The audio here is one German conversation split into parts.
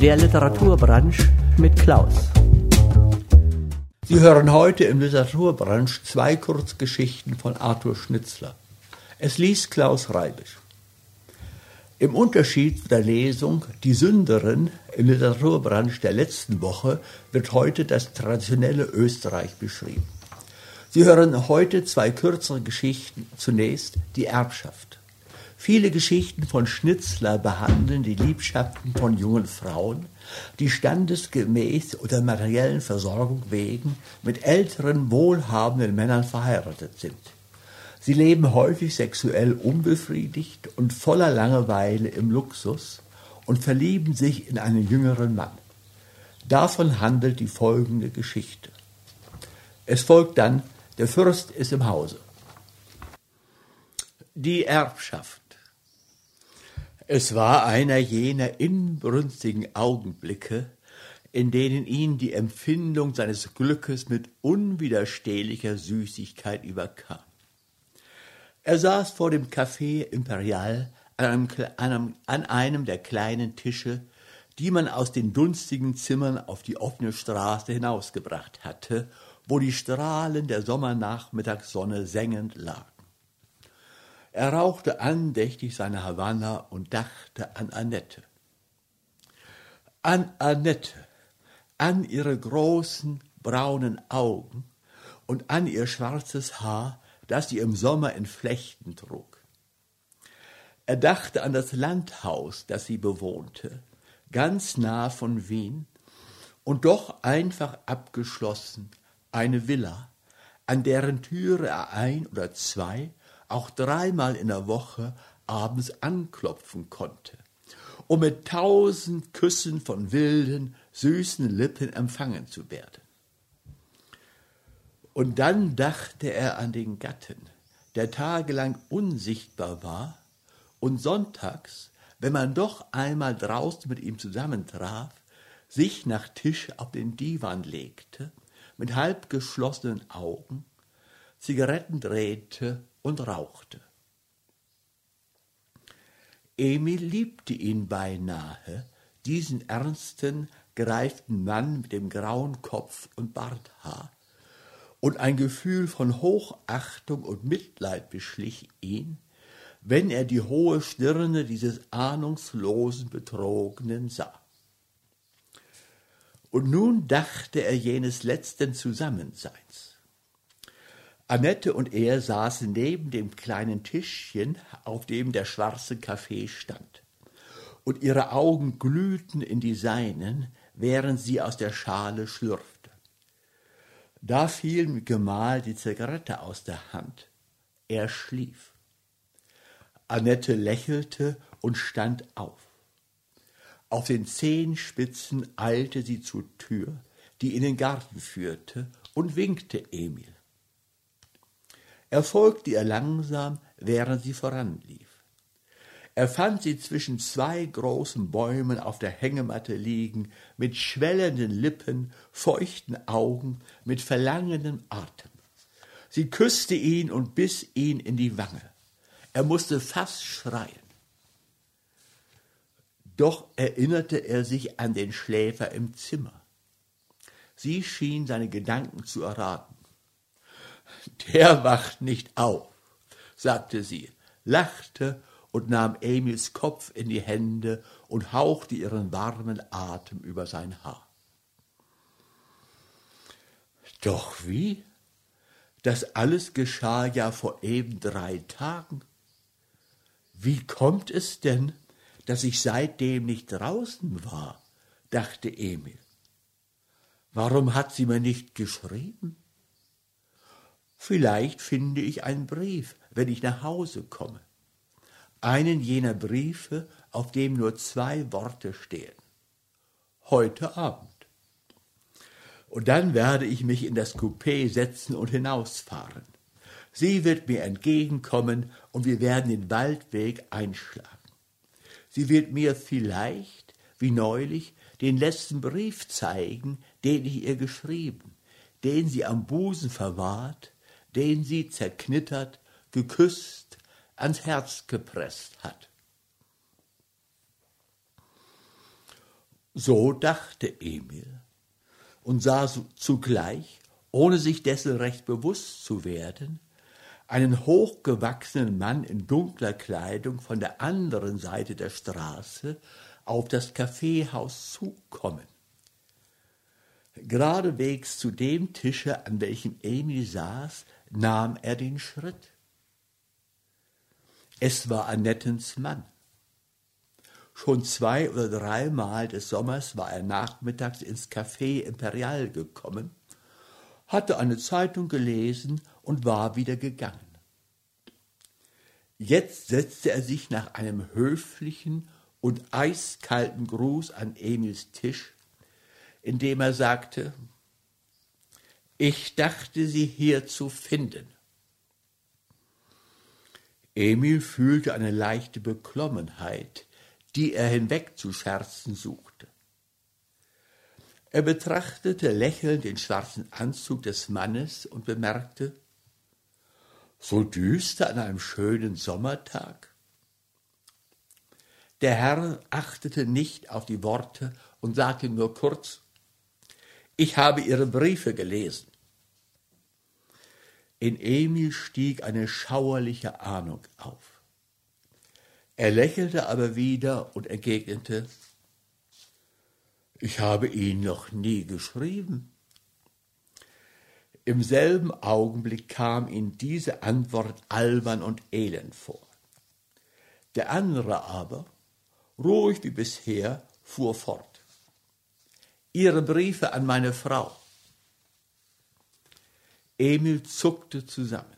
Der Literaturbranche mit Klaus. Sie hören heute im Literaturbranche zwei Kurzgeschichten von Arthur Schnitzler. Es liest Klaus Reibisch. Im Unterschied der Lesung Die Sünderin im Literaturbranche der letzten Woche wird heute das traditionelle Österreich beschrieben. Sie hören heute zwei kürzere Geschichten. Zunächst die Erbschaft. Viele Geschichten von Schnitzler behandeln die Liebschaften von jungen Frauen, die standesgemäß oder materiellen Versorgung wegen mit älteren, wohlhabenden Männern verheiratet sind. Sie leben häufig sexuell unbefriedigt und voller Langeweile im Luxus und verlieben sich in einen jüngeren Mann. Davon handelt die folgende Geschichte. Es folgt dann, der Fürst ist im Hause. Die Erbschaft. Es war einer jener inbrünstigen Augenblicke, in denen ihn die Empfindung seines Glückes mit unwiderstehlicher Süßigkeit überkam. Er saß vor dem Café Imperial an einem, an einem, der kleinen Tische, die man aus den dunstigen Zimmern auf die offene Straße hinausgebracht hatte, wo die Strahlen der Sommernachmittagssonne sengend lagen. Er rauchte andächtig seine Havanna und dachte an Annette. An Annette, an ihre großen braunen Augen und an ihr schwarzes Haar, das sie im Sommer in Flechten trug. Er dachte an das Landhaus, das sie bewohnte, ganz nah von Wien und doch einfach abgeschlossen, eine Villa, an deren Türe er ein oder zwei auch dreimal in der Woche abends anklopfen konnte, um mit tausend Küssen von wilden, süßen Lippen empfangen zu werden. Und dann dachte er an den Gatten, der tagelang unsichtbar war und sonntags, wenn man doch einmal draußen mit ihm zusammentraf, sich nach Tisch auf den Divan legte, mit halb geschlossenen Augen, Zigaretten drehte und rauchte. Emil liebte ihn beinahe, diesen ernsten, gereiften Mann mit dem grauen Kopf und Barthaar, und ein Gefühl von Hochachtung und Mitleid beschlich ihn, wenn er die hohe Stirne dieses ahnungslosen Betrogenen sah. Und nun dachte er jenes letzten Zusammenseins. Annette und er saßen neben dem kleinen Tischchen, auf dem der schwarze Kaffee stand. Und ihre Augen glühten in die seinen, während sie aus der Schale schlürfte. Da fiel mit Gemahl die Zigarette aus der Hand. Er schlief. Annette lächelte und stand auf. Auf den Zehenspitzen eilte sie zur Tür, die in den Garten führte, und winkte Emil. Er folgte ihr langsam, während sie voranlief. Er fand sie zwischen zwei großen Bäumen auf der Hängematte liegen, mit schwellenden Lippen, feuchten Augen, mit verlangendem Atem. Sie küsste ihn und biss ihn in die Wange. Er musste fast schreien. Doch erinnerte er sich an den Schläfer im Zimmer. Sie schien seine Gedanken zu erraten. Der wacht nicht auf, sagte sie, lachte und nahm Emils Kopf in die Hände und hauchte ihren warmen Atem über sein Haar. Doch wie? Das alles geschah ja vor eben drei Tagen. Wie kommt es denn, dass ich seitdem nicht draußen war? dachte Emil. Warum hat sie mir nicht geschrieben? Vielleicht finde ich einen Brief, wenn ich nach Hause komme. Einen jener Briefe, auf dem nur zwei Worte stehen. Heute Abend. Und dann werde ich mich in das Coupé setzen und hinausfahren. Sie wird mir entgegenkommen und wir werden den Waldweg einschlagen. Sie wird mir vielleicht, wie neulich, den letzten Brief zeigen, den ich ihr geschrieben, den sie am Busen verwahrt, den sie zerknittert, geküsst, ans Herz gepresst hat. So dachte Emil und sah zugleich, ohne sich dessen recht bewusst zu werden, einen hochgewachsenen Mann in dunkler Kleidung von der anderen Seite der Straße auf das Kaffeehaus zukommen. Geradewegs zu dem Tische, an welchem Emil saß, nahm er den Schritt. Es war Annettens Mann. Schon zwei oder dreimal des Sommers war er nachmittags ins Café Imperial gekommen, hatte eine Zeitung gelesen und war wieder gegangen. Jetzt setzte er sich nach einem höflichen und eiskalten Gruß an Emils Tisch, indem er sagte, ich dachte, Sie hier zu finden. Emil fühlte eine leichte Beklommenheit, die er hinwegzuscherzen suchte. Er betrachtete lächelnd den schwarzen Anzug des Mannes und bemerkte, so düster an einem schönen Sommertag. Der Herr achtete nicht auf die Worte und sagte nur kurz, ich habe Ihre Briefe gelesen. In Emil stieg eine schauerliche Ahnung auf. Er lächelte aber wieder und entgegnete, ich habe ihn noch nie geschrieben. Im selben Augenblick kam ihm diese Antwort albern und elend vor. Der andere aber, ruhig wie bisher, fuhr fort. Ihre Briefe an meine Frau. Emil zuckte zusammen.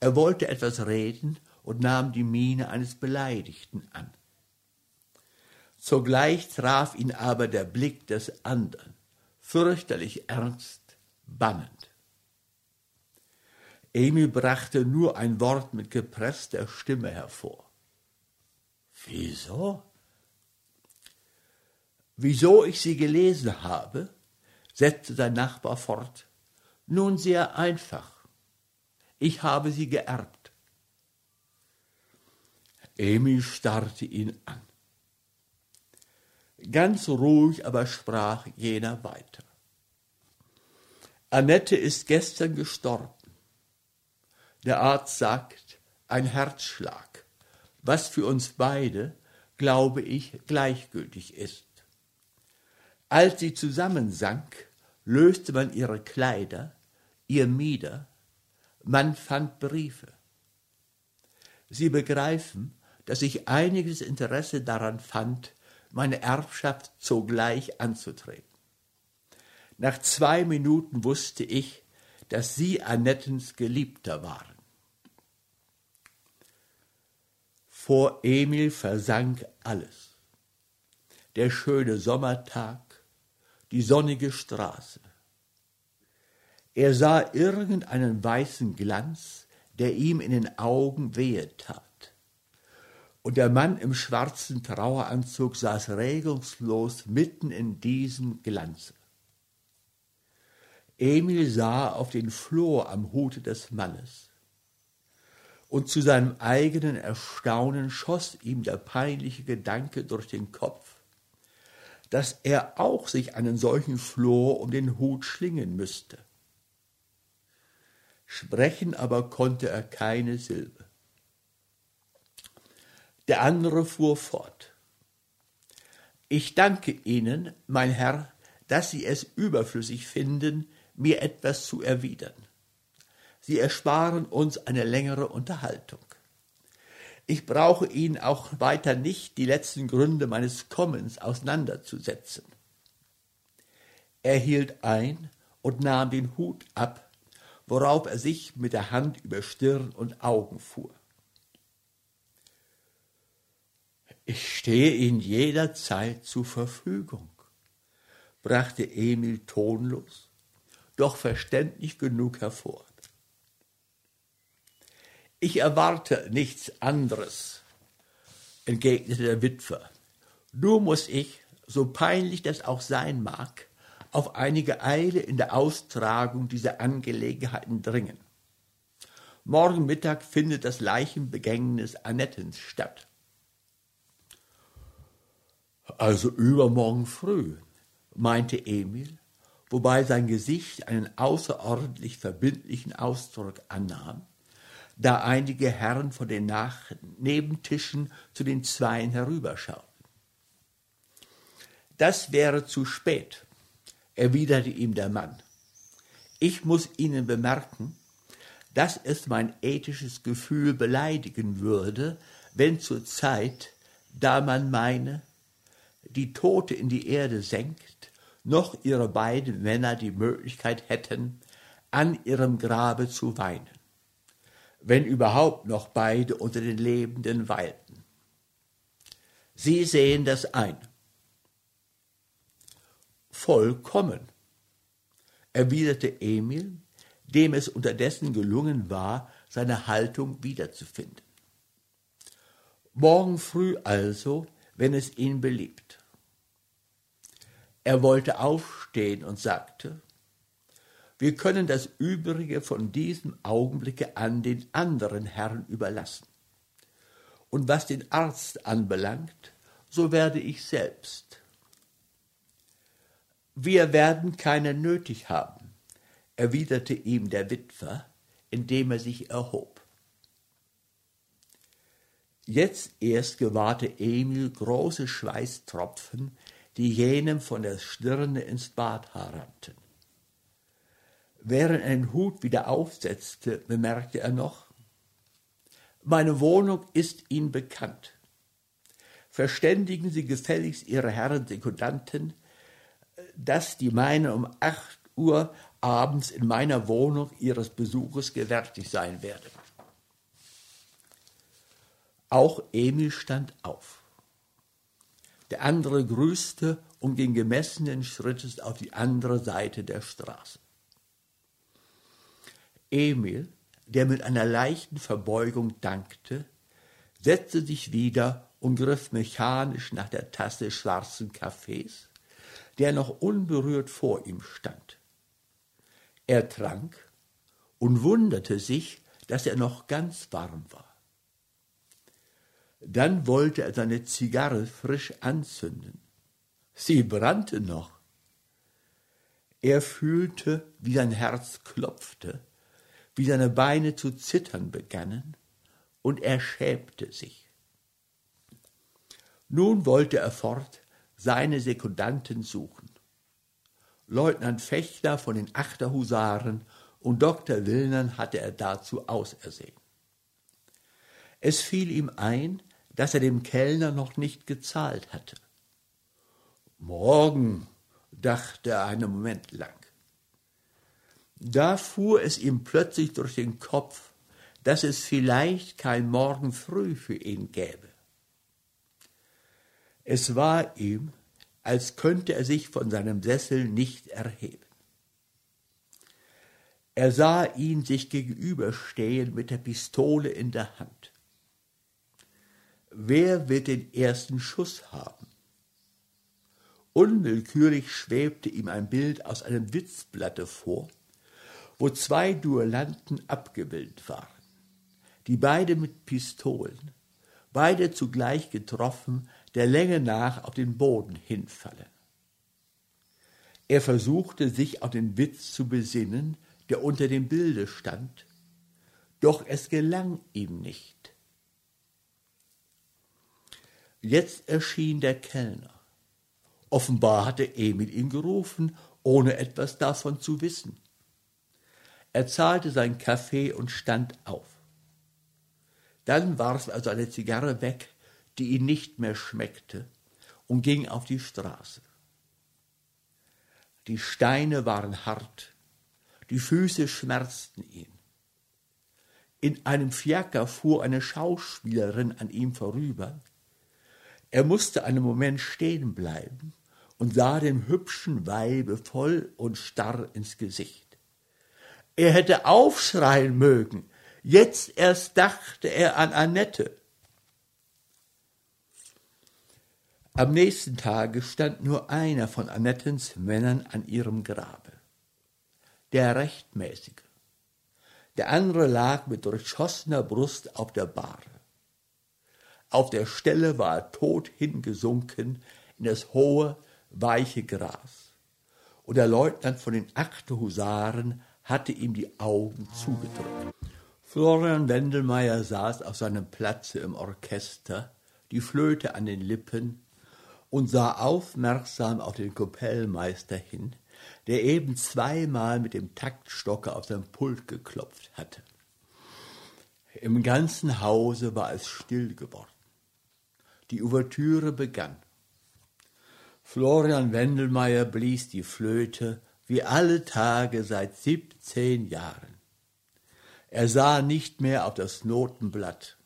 Er wollte etwas reden und nahm die Miene eines Beleidigten an. Zugleich traf ihn aber der Blick des anderen, fürchterlich ernst, bannend. Emil brachte nur ein Wort mit gepresster Stimme hervor. Wieso? Wieso ich sie gelesen habe, setzte sein Nachbar fort. Nun sehr einfach. Ich habe sie geerbt. Emil starrte ihn an. Ganz ruhig aber sprach jener weiter. Annette ist gestern gestorben. Der Arzt sagt, ein Herzschlag, was für uns beide, glaube ich, gleichgültig ist. Als sie zusammensank, löste man ihre Kleider, ihr Mieder, man fand Briefe. Sie begreifen, dass ich einiges Interesse daran fand, meine Erbschaft sogleich anzutreten. Nach zwei Minuten wusste ich, dass Sie Annettens Geliebter waren. Vor Emil versank alles. Der schöne Sommertag, die sonnige Straße. Er sah irgendeinen weißen Glanz, der ihm in den Augen wehe tat und der Mann im schwarzen Traueranzug saß regungslos mitten in diesem Glanze. Emil sah auf den Flor am Hute des Mannes. Und zu seinem eigenen Erstaunen schoss ihm der peinliche Gedanke durch den Kopf, dass er auch sich einen solchen Flor um den Hut schlingen müsste. Sprechen aber konnte er keine Silbe. Der andere fuhr fort. Ich danke Ihnen, mein Herr, dass Sie es überflüssig finden, mir etwas zu erwidern. Sie ersparen uns eine längere Unterhaltung. Ich brauche Ihnen auch weiter nicht die letzten Gründe meines Kommens auseinanderzusetzen. Er hielt ein und nahm den Hut ab, worauf er sich mit der Hand über Stirn und Augen fuhr. Ich stehe Ihnen jederzeit zur Verfügung, brachte Emil tonlos, doch verständlich genug hervor. Ich erwarte nichts anderes, entgegnete der Witwer. Nur muss ich, so peinlich das auch sein mag, auf einige Eile in der Austragung dieser Angelegenheiten dringen. Morgen Mittag findet das Leichenbegängnis Annettens statt. Also übermorgen früh, meinte Emil, wobei sein Gesicht einen außerordentlich verbindlichen Ausdruck annahm, da einige Herren von den Nach Nebentischen zu den Zweien herüberschauten. Das wäre zu spät, erwiderte ihm der Mann. Ich muss Ihnen bemerken, dass es mein ethisches Gefühl beleidigen würde, wenn zur Zeit, da man meine, die Tote in die Erde senkt, noch ihre beiden Männer die Möglichkeit hätten, an ihrem Grabe zu weinen, wenn überhaupt noch beide unter den Lebenden weilten. Sie sehen das ein. Vollkommen, erwiderte Emil, dem es unterdessen gelungen war, seine Haltung wiederzufinden. Morgen früh also, wenn es ihn beliebt. Er wollte aufstehen und sagte, wir können das Übrige von diesem Augenblicke an den anderen Herrn überlassen. Und was den Arzt anbelangt, so werde ich selbst. Wir werden keine nötig haben, erwiderte ihm der Witwer, indem er sich erhob. Jetzt erst gewahrte Emil große Schweißtropfen, die jenem von der Stirne ins Badhaar rannten. Während er den Hut wieder aufsetzte, bemerkte er noch, meine Wohnung ist Ihnen bekannt. Verständigen Sie gefälligst Ihre Herren Sekundanten, dass die meine um acht Uhr abends in meiner Wohnung Ihres Besuches gewärtig sein werden. Auch Emil stand auf. Der andere grüßte und ging gemessenen Schrittes auf die andere Seite der Straße. Emil, der mit einer leichten Verbeugung dankte, setzte sich wieder und griff mechanisch nach der Tasse schwarzen Kaffees, der noch unberührt vor ihm stand. Er trank und wunderte sich, dass er noch ganz warm war. Dann wollte er seine Zigarre frisch anzünden. Sie brannte noch. Er fühlte, wie sein Herz klopfte, wie seine Beine zu zittern begannen, und er schämte sich. Nun wollte er fort seine Sekundanten suchen. Leutnant Fechter von den Achterhusaren und Dr. Willnern hatte er dazu ausersehen. Es fiel ihm ein, dass er dem Kellner noch nicht gezahlt hatte. Morgen, dachte er einen Moment lang. Da fuhr es ihm plötzlich durch den Kopf, dass es vielleicht kein Morgen früh für ihn gäbe. Es war ihm, als könnte er sich von seinem Sessel nicht erheben. Er sah ihn sich gegenüberstehen mit der Pistole in der Hand. Wer wird den ersten Schuss haben? Unwillkürlich schwebte ihm ein Bild aus einem Witzblatte vor, wo zwei Duellanten abgebildet waren, die beide mit Pistolen, beide zugleich getroffen, der Länge nach auf den Boden hinfallen. Er versuchte sich auf den Witz zu besinnen, der unter dem Bilde stand, doch es gelang ihm nicht. Jetzt erschien der Kellner. Offenbar hatte Emil ihn gerufen, ohne etwas davon zu wissen. Er zahlte sein Kaffee und stand auf. Dann warf er seine Zigarre weg, die ihm nicht mehr schmeckte, und ging auf die Straße. Die Steine waren hart, die Füße schmerzten ihn. In einem Fiaker fuhr eine Schauspielerin an ihm vorüber. Er musste einen Moment stehen bleiben und sah dem hübschen Weibe voll und starr ins Gesicht. Er hätte aufschreien mögen. Jetzt erst dachte er an Annette. Am nächsten Tage stand nur einer von Annettens Männern an ihrem Grabe. Der Rechtmäßige. Der andere lag mit durchschossener Brust auf der Bahre. Auf der Stelle war er tot hingesunken, in das hohe, weiche Gras. Und der Leutnant von den achte Husaren hatte ihm die Augen zugedrückt. Florian Wendelmeier saß auf seinem Platze im Orchester, die Flöte an den Lippen, und sah aufmerksam auf den Kapellmeister hin, der eben zweimal mit dem Taktstocker auf sein Pult geklopft hatte. Im ganzen Hause war es still geworden. Die Ouvertüre begann. Florian Wendelmeier blies die Flöte wie alle Tage seit siebzehn Jahren. Er sah nicht mehr auf das Notenblatt.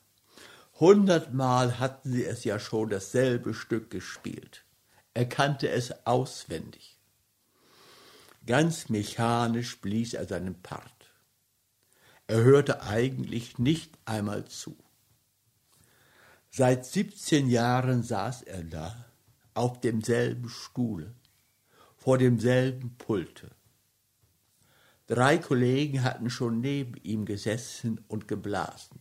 Hundertmal hatten sie es ja schon dasselbe Stück gespielt. Er kannte es auswendig. Ganz mechanisch blies er seinen Part. Er hörte eigentlich nicht einmal zu. Seit siebzehn Jahren saß er da, auf demselben Stuhle, vor demselben Pulte. Drei Kollegen hatten schon neben ihm gesessen und geblasen.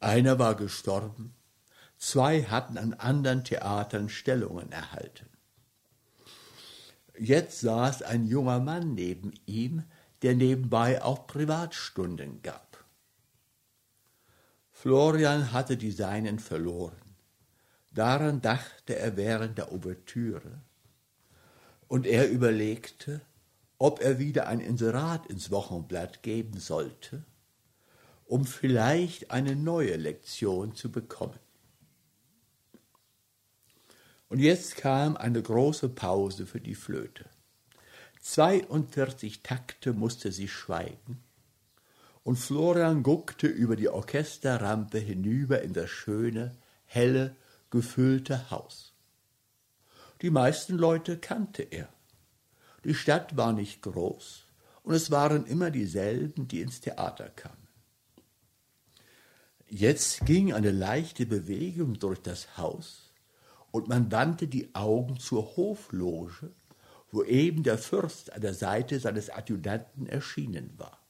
Einer war gestorben, zwei hatten an anderen Theatern Stellungen erhalten. Jetzt saß ein junger Mann neben ihm, der nebenbei auch Privatstunden gab. Florian hatte die seinen verloren. Daran dachte er während der Ouvertüre. Und er überlegte, ob er wieder ein Inserat ins Wochenblatt geben sollte, um vielleicht eine neue Lektion zu bekommen. Und jetzt kam eine große Pause für die Flöte. 42 Takte musste sie schweigen, und Florian guckte über die Orchesterrampe hinüber in das schöne, helle, gefüllte Haus. Die meisten Leute kannte er. Die Stadt war nicht groß, und es waren immer dieselben, die ins Theater kamen. Jetzt ging eine leichte Bewegung durch das Haus, und man wandte die Augen zur Hofloge, wo eben der Fürst an der Seite seines Adjutanten erschienen war.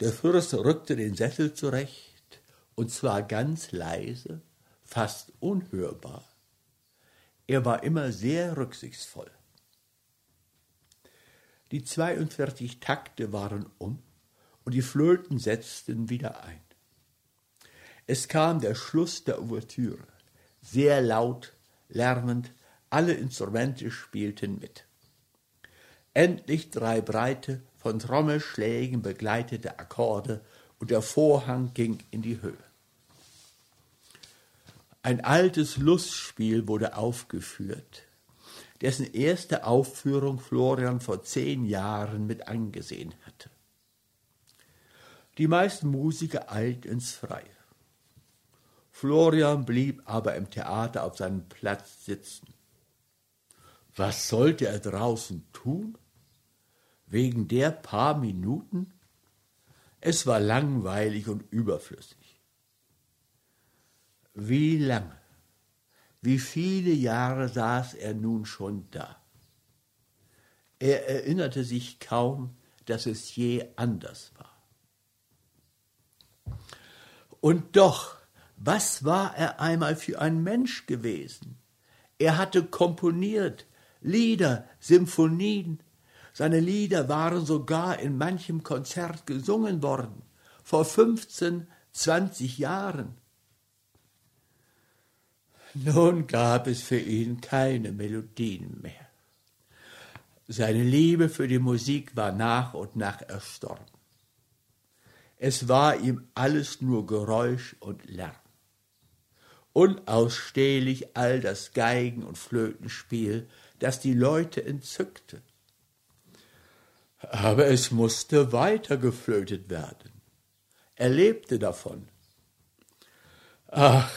Der Fürst rückte den Sessel zurecht, und zwar ganz leise, fast unhörbar. Er war immer sehr rücksichtsvoll. Die 42 Takte waren um und die Flöten setzten wieder ein. Es kam der Schluss der Ouvertüre sehr laut, lärmend, alle Instrumente spielten mit. Endlich drei breite, von Trommelschlägen begleitete Akkorde und der Vorhang ging in die Höhe. Ein altes Lustspiel wurde aufgeführt, dessen erste Aufführung Florian vor zehn Jahren mit angesehen hatte. Die meisten Musiker eilten ins Freie. Florian blieb aber im Theater auf seinem Platz sitzen. Was sollte er draußen tun? Wegen der paar Minuten? Es war langweilig und überflüssig. Wie lange, wie viele Jahre saß er nun schon da? Er erinnerte sich kaum, dass es je anders war. Und doch was war er einmal für ein Mensch gewesen? Er hatte komponiert, Lieder, Symphonien. Seine Lieder waren sogar in manchem Konzert gesungen worden, vor 15, 20 Jahren. Nun gab es für ihn keine Melodien mehr. Seine Liebe für die Musik war nach und nach erstorben. Es war ihm alles nur Geräusch und Lärm unausstehlich all das Geigen- und Flötenspiel, das die Leute entzückte. Aber es musste weiter geflötet werden. Er lebte davon. Ach,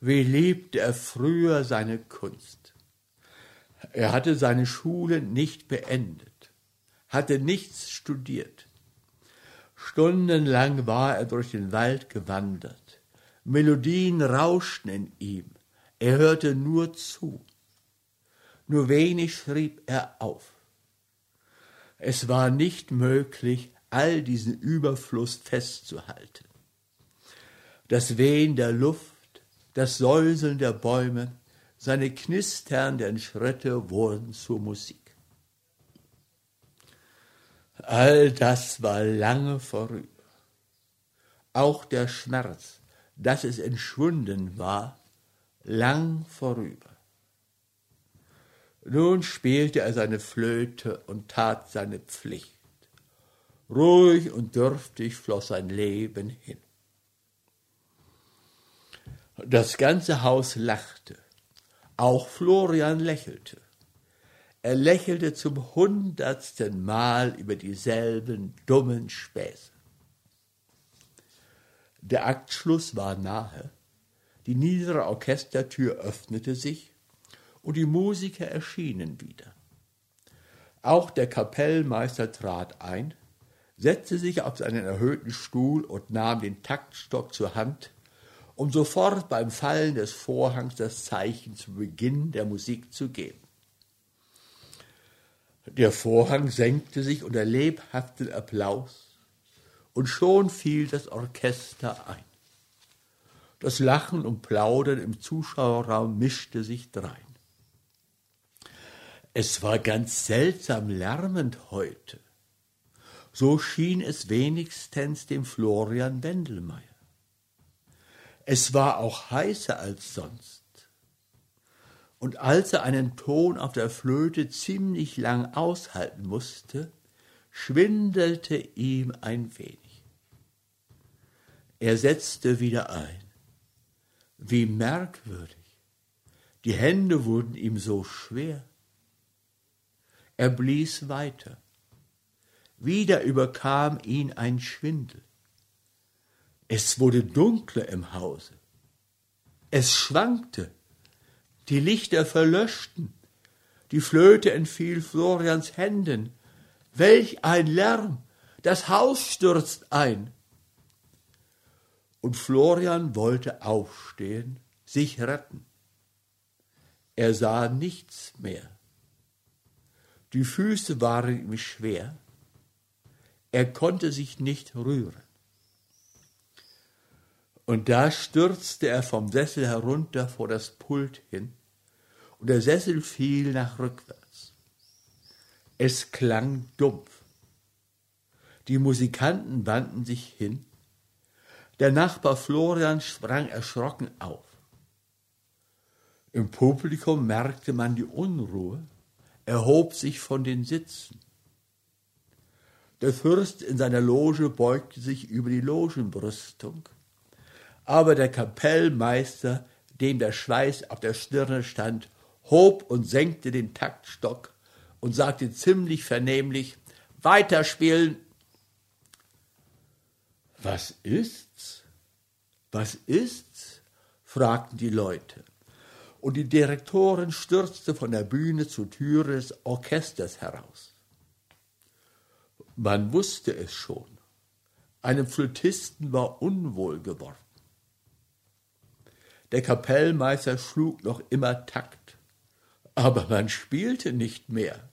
wie liebte er früher seine Kunst. Er hatte seine Schule nicht beendet, hatte nichts studiert. Stundenlang war er durch den Wald gewandert, Melodien rauschten in ihm. Er hörte nur zu. Nur wenig schrieb er auf. Es war nicht möglich, all diesen Überfluss festzuhalten. Das Wehen der Luft, das Säuseln der Bäume, Seine knisternden Schritte wurden zur Musik. All das war lange vorüber. Auch der Schmerz, dass es entschwunden war, lang vorüber. Nun spielte er seine Flöte und tat seine Pflicht. Ruhig und dürftig floss sein Leben hin. Das ganze Haus lachte. Auch Florian lächelte. Er lächelte zum hundertsten Mal über dieselben dummen Späße. Der Aktschluss war nahe. Die niedere Orchestertür öffnete sich und die Musiker erschienen wieder. Auch der Kapellmeister trat ein, setzte sich auf seinen erhöhten Stuhl und nahm den Taktstock zur Hand, um sofort beim Fallen des Vorhangs das Zeichen zu Beginn der Musik zu geben. Der Vorhang senkte sich unter lebhaften Applaus, und schon fiel das Orchester ein. Das Lachen und Plaudern im Zuschauerraum mischte sich drein. Es war ganz seltsam lärmend heute. So schien es wenigstens dem Florian Wendelmeier. Es war auch heißer als sonst. Und als er einen Ton auf der Flöte ziemlich lang aushalten musste, schwindelte ihm ein wenig. Er setzte wieder ein. Wie merkwürdig. Die Hände wurden ihm so schwer. Er blies weiter. Wieder überkam ihn ein Schwindel. Es wurde dunkler im Hause. Es schwankte. Die Lichter verlöschten. Die Flöte entfiel Florians Händen. Welch ein Lärm! Das Haus stürzt ein. Und Florian wollte aufstehen, sich retten. Er sah nichts mehr. Die Füße waren ihm schwer. Er konnte sich nicht rühren. Und da stürzte er vom Sessel herunter vor das Pult hin, und der Sessel fiel nach rückwärts. Es klang dumpf. Die Musikanten wandten sich hin. Der Nachbar Florian sprang erschrocken auf. Im Publikum merkte man die Unruhe, erhob sich von den Sitzen. Der Fürst in seiner Loge beugte sich über die Logenbrüstung, aber der Kapellmeister, dem der Schweiß auf der Stirne stand, hob und senkte den Taktstock und sagte ziemlich vernehmlich, weiterspielen. Was ist's? Was ist's? fragten die Leute und die Direktorin stürzte von der Bühne zur Türe des Orchesters heraus. Man wusste es schon. Einem Flötisten war unwohl geworden. Der Kapellmeister schlug noch immer Takt, aber man spielte nicht mehr.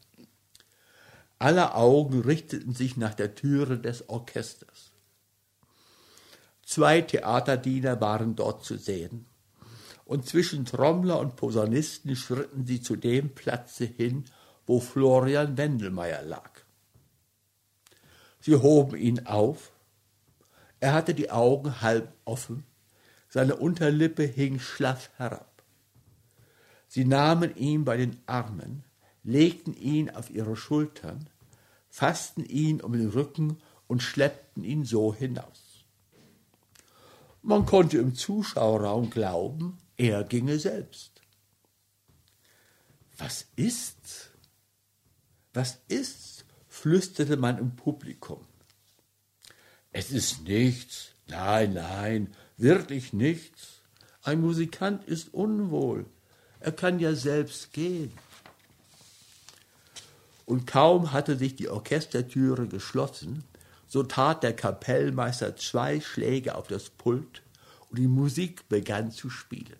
Alle Augen richteten sich nach der Türe des Orchesters. Zwei Theaterdiener waren dort zu sehen und zwischen Trommler und Posaunisten schritten sie zu dem Platze hin, wo Florian Wendelmeier lag. Sie hoben ihn auf. Er hatte die Augen halb offen, seine Unterlippe hing schlaff herab. Sie nahmen ihn bei den Armen, legten ihn auf ihre Schultern, fassten ihn um den Rücken und schleppten ihn so hinaus. Man konnte im Zuschauerraum glauben, er ginge selbst. Was ist's? Was ist's? flüsterte man im Publikum. Es ist nichts. Nein, nein, wirklich nichts. Ein Musikant ist unwohl. Er kann ja selbst gehen. Und kaum hatte sich die Orchestertüre geschlossen, so tat der Kapellmeister zwei Schläge auf das Pult und die Musik begann zu spielen.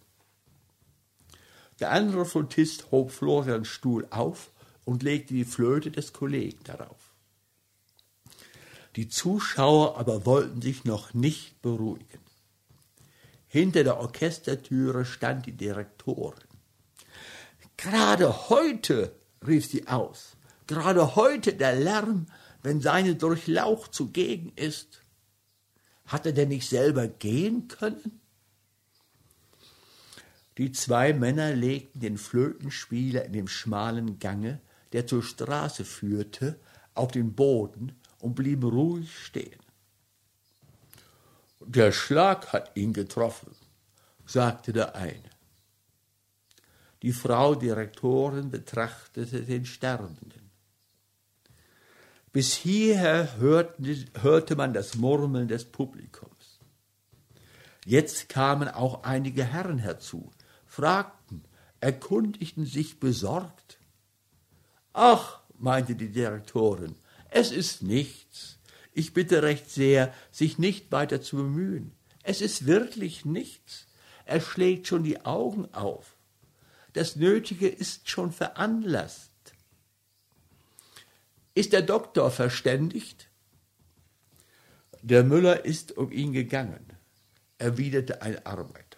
Der andere Flötist hob Florians Stuhl auf und legte die Flöte des Kollegen darauf. Die Zuschauer aber wollten sich noch nicht beruhigen. Hinter der Orchestertüre stand die Direktorin. Gerade heute, rief sie aus, gerade heute der Lärm, wenn seine Durchlaucht zugegen ist. Hat er denn nicht selber gehen können? Die zwei Männer legten den Flötenspieler in dem schmalen Gange, der zur Straße führte, auf den Boden und blieben ruhig stehen. Der Schlag hat ihn getroffen, sagte der eine. Die Frau Direktorin betrachtete den Sterbenden. Bis hierher hörte man das Murmeln des Publikums. Jetzt kamen auch einige Herren herzu, fragten, erkundigten sich besorgt. Ach, meinte die Direktorin, es ist nichts. Ich bitte recht sehr, sich nicht weiter zu bemühen. Es ist wirklich nichts. Er schlägt schon die Augen auf. Das Nötige ist schon veranlasst. Ist der Doktor verständigt? Der Müller ist um ihn gegangen, erwiderte ein Arbeiter.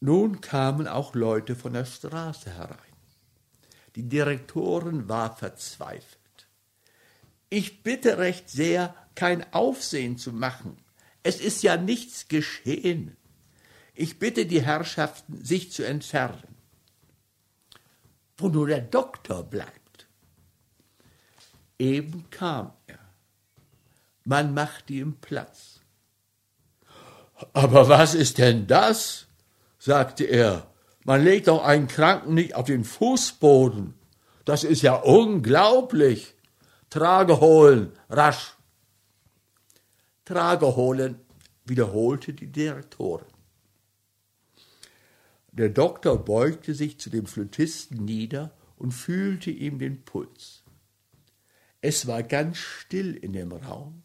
Nun kamen auch Leute von der Straße herein. Die Direktorin war verzweifelt. Ich bitte recht sehr, kein Aufsehen zu machen. Es ist ja nichts geschehen. Ich bitte die Herrschaften, sich zu entfernen. Wo nur der Doktor bleibt. Eben kam er. Man machte ihm Platz. Aber was ist denn das? sagte er. Man legt doch einen Kranken nicht auf den Fußboden. Das ist ja unglaublich. Trage holen, rasch. Trage holen, wiederholte die Direktorin. Der Doktor beugte sich zu dem Flötisten nieder und fühlte ihm den Puls. Es war ganz still in dem Raum,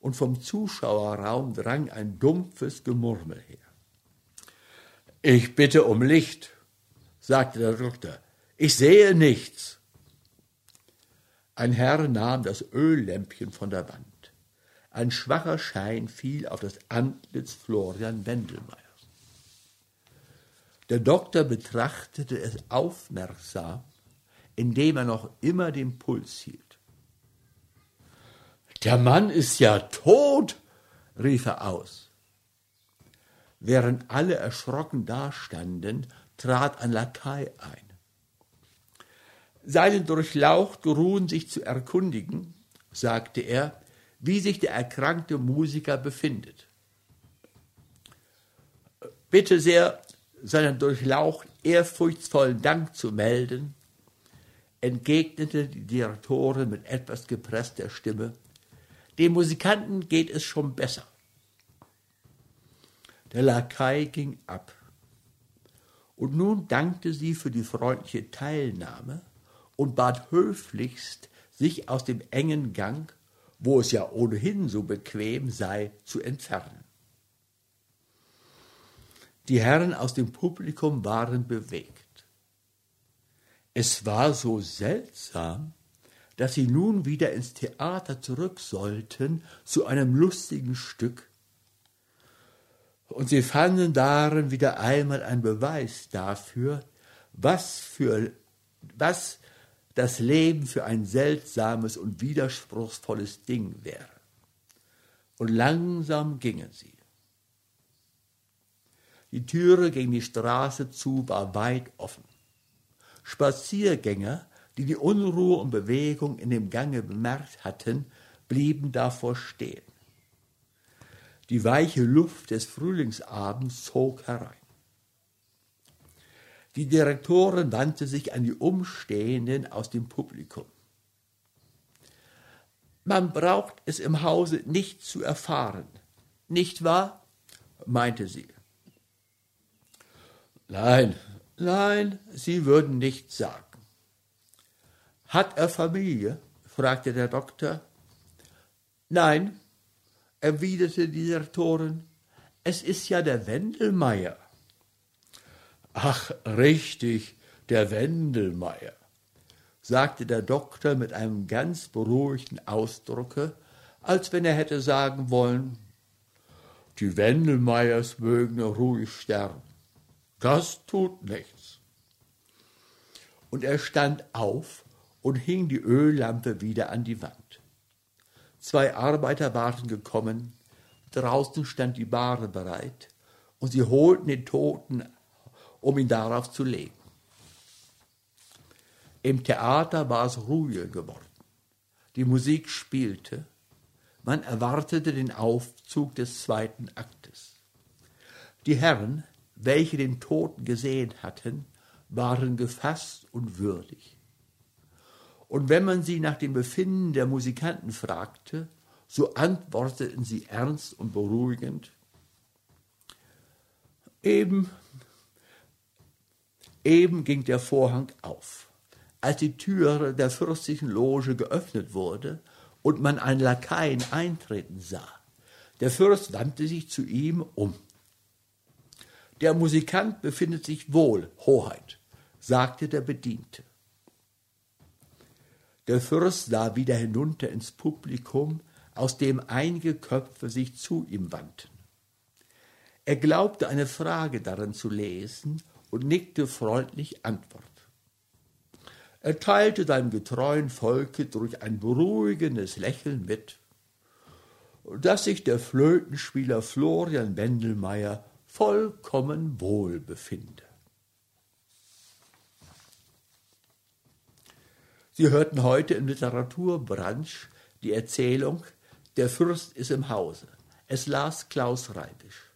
und vom Zuschauerraum drang ein dumpfes Gemurmel her. Ich bitte um Licht, sagte der Doktor. Ich sehe nichts. Ein Herr nahm das Öllämpchen von der Wand. Ein schwacher Schein fiel auf das Antlitz Florian Wendelmeiers. Der Doktor betrachtete es aufmerksam, indem er noch immer den Puls hielt. Der Mann ist ja tot, rief er aus. Während alle erschrocken dastanden, trat ein Lakai ein. Seinen Durchlaucht geruhen sich zu erkundigen, sagte er, wie sich der erkrankte Musiker befindet. Bitte sehr, seinen Durchlaucht ehrfurchtsvollen Dank zu melden, entgegnete die Direktorin mit etwas gepresster Stimme. Dem Musikanten geht es schon besser. Der Lakai ging ab. Und nun dankte sie für die freundliche Teilnahme und bat höflichst, sich aus dem engen Gang, wo es ja ohnehin so bequem sei, zu entfernen. Die Herren aus dem Publikum waren bewegt. Es war so seltsam, dass sie nun wieder ins Theater zurück sollten zu einem lustigen Stück, und sie fanden darin wieder einmal einen Beweis dafür, was für was das Leben für ein seltsames und widerspruchsvolles Ding wäre. Und langsam gingen sie. Die Türe gegen die Straße zu war weit offen. Spaziergänger, die die Unruhe und Bewegung in dem Gange bemerkt hatten, blieben davor stehen. Die weiche Luft des Frühlingsabends zog herein. Die Direktorin wandte sich an die Umstehenden aus dem Publikum. Man braucht es im Hause nicht zu erfahren, nicht wahr? meinte sie. Nein, nein, Sie würden nichts sagen. Hat er Familie? fragte der Doktor. Nein, erwiderte die Direktorin, es ist ja der Wendelmeier. Ach, richtig, der Wendelmeier, sagte der Doktor mit einem ganz beruhigten Ausdrucke, als wenn er hätte sagen wollen, die Wendelmeiers mögen ruhig sterben. Das tut nichts. und er stand auf und hing die Öllampe wieder an die Wand. Zwei Arbeiter waren gekommen, draußen stand die Bahre bereit, und sie holten den Toten, um ihn darauf zu legen. Im Theater war es ruhiger geworden. Die Musik spielte. Man erwartete den Aufzug des zweiten Aktes. Die Herren, welche den Toten gesehen hatten, waren gefasst und würdig. Und wenn man sie nach dem Befinden der Musikanten fragte, so antworteten sie ernst und beruhigend, eben, eben ging der Vorhang auf. Als die Türe der fürstlichen Loge geöffnet wurde und man einen Lakaien eintreten sah, der Fürst wandte sich zu ihm um. Der Musikant befindet sich wohl, Hoheit, sagte der Bediente. Der Fürst sah wieder hinunter ins Publikum, aus dem einige Köpfe sich zu ihm wandten. Er glaubte eine Frage darin zu lesen und nickte freundlich Antwort. Er teilte seinem getreuen Volke durch ein beruhigendes Lächeln mit, dass sich der Flötenspieler Florian Wendelmeier vollkommen wohl befinde. Sie hörten heute im Literaturbranch die Erzählung Der Fürst ist im Hause. Es las Klaus Reibisch.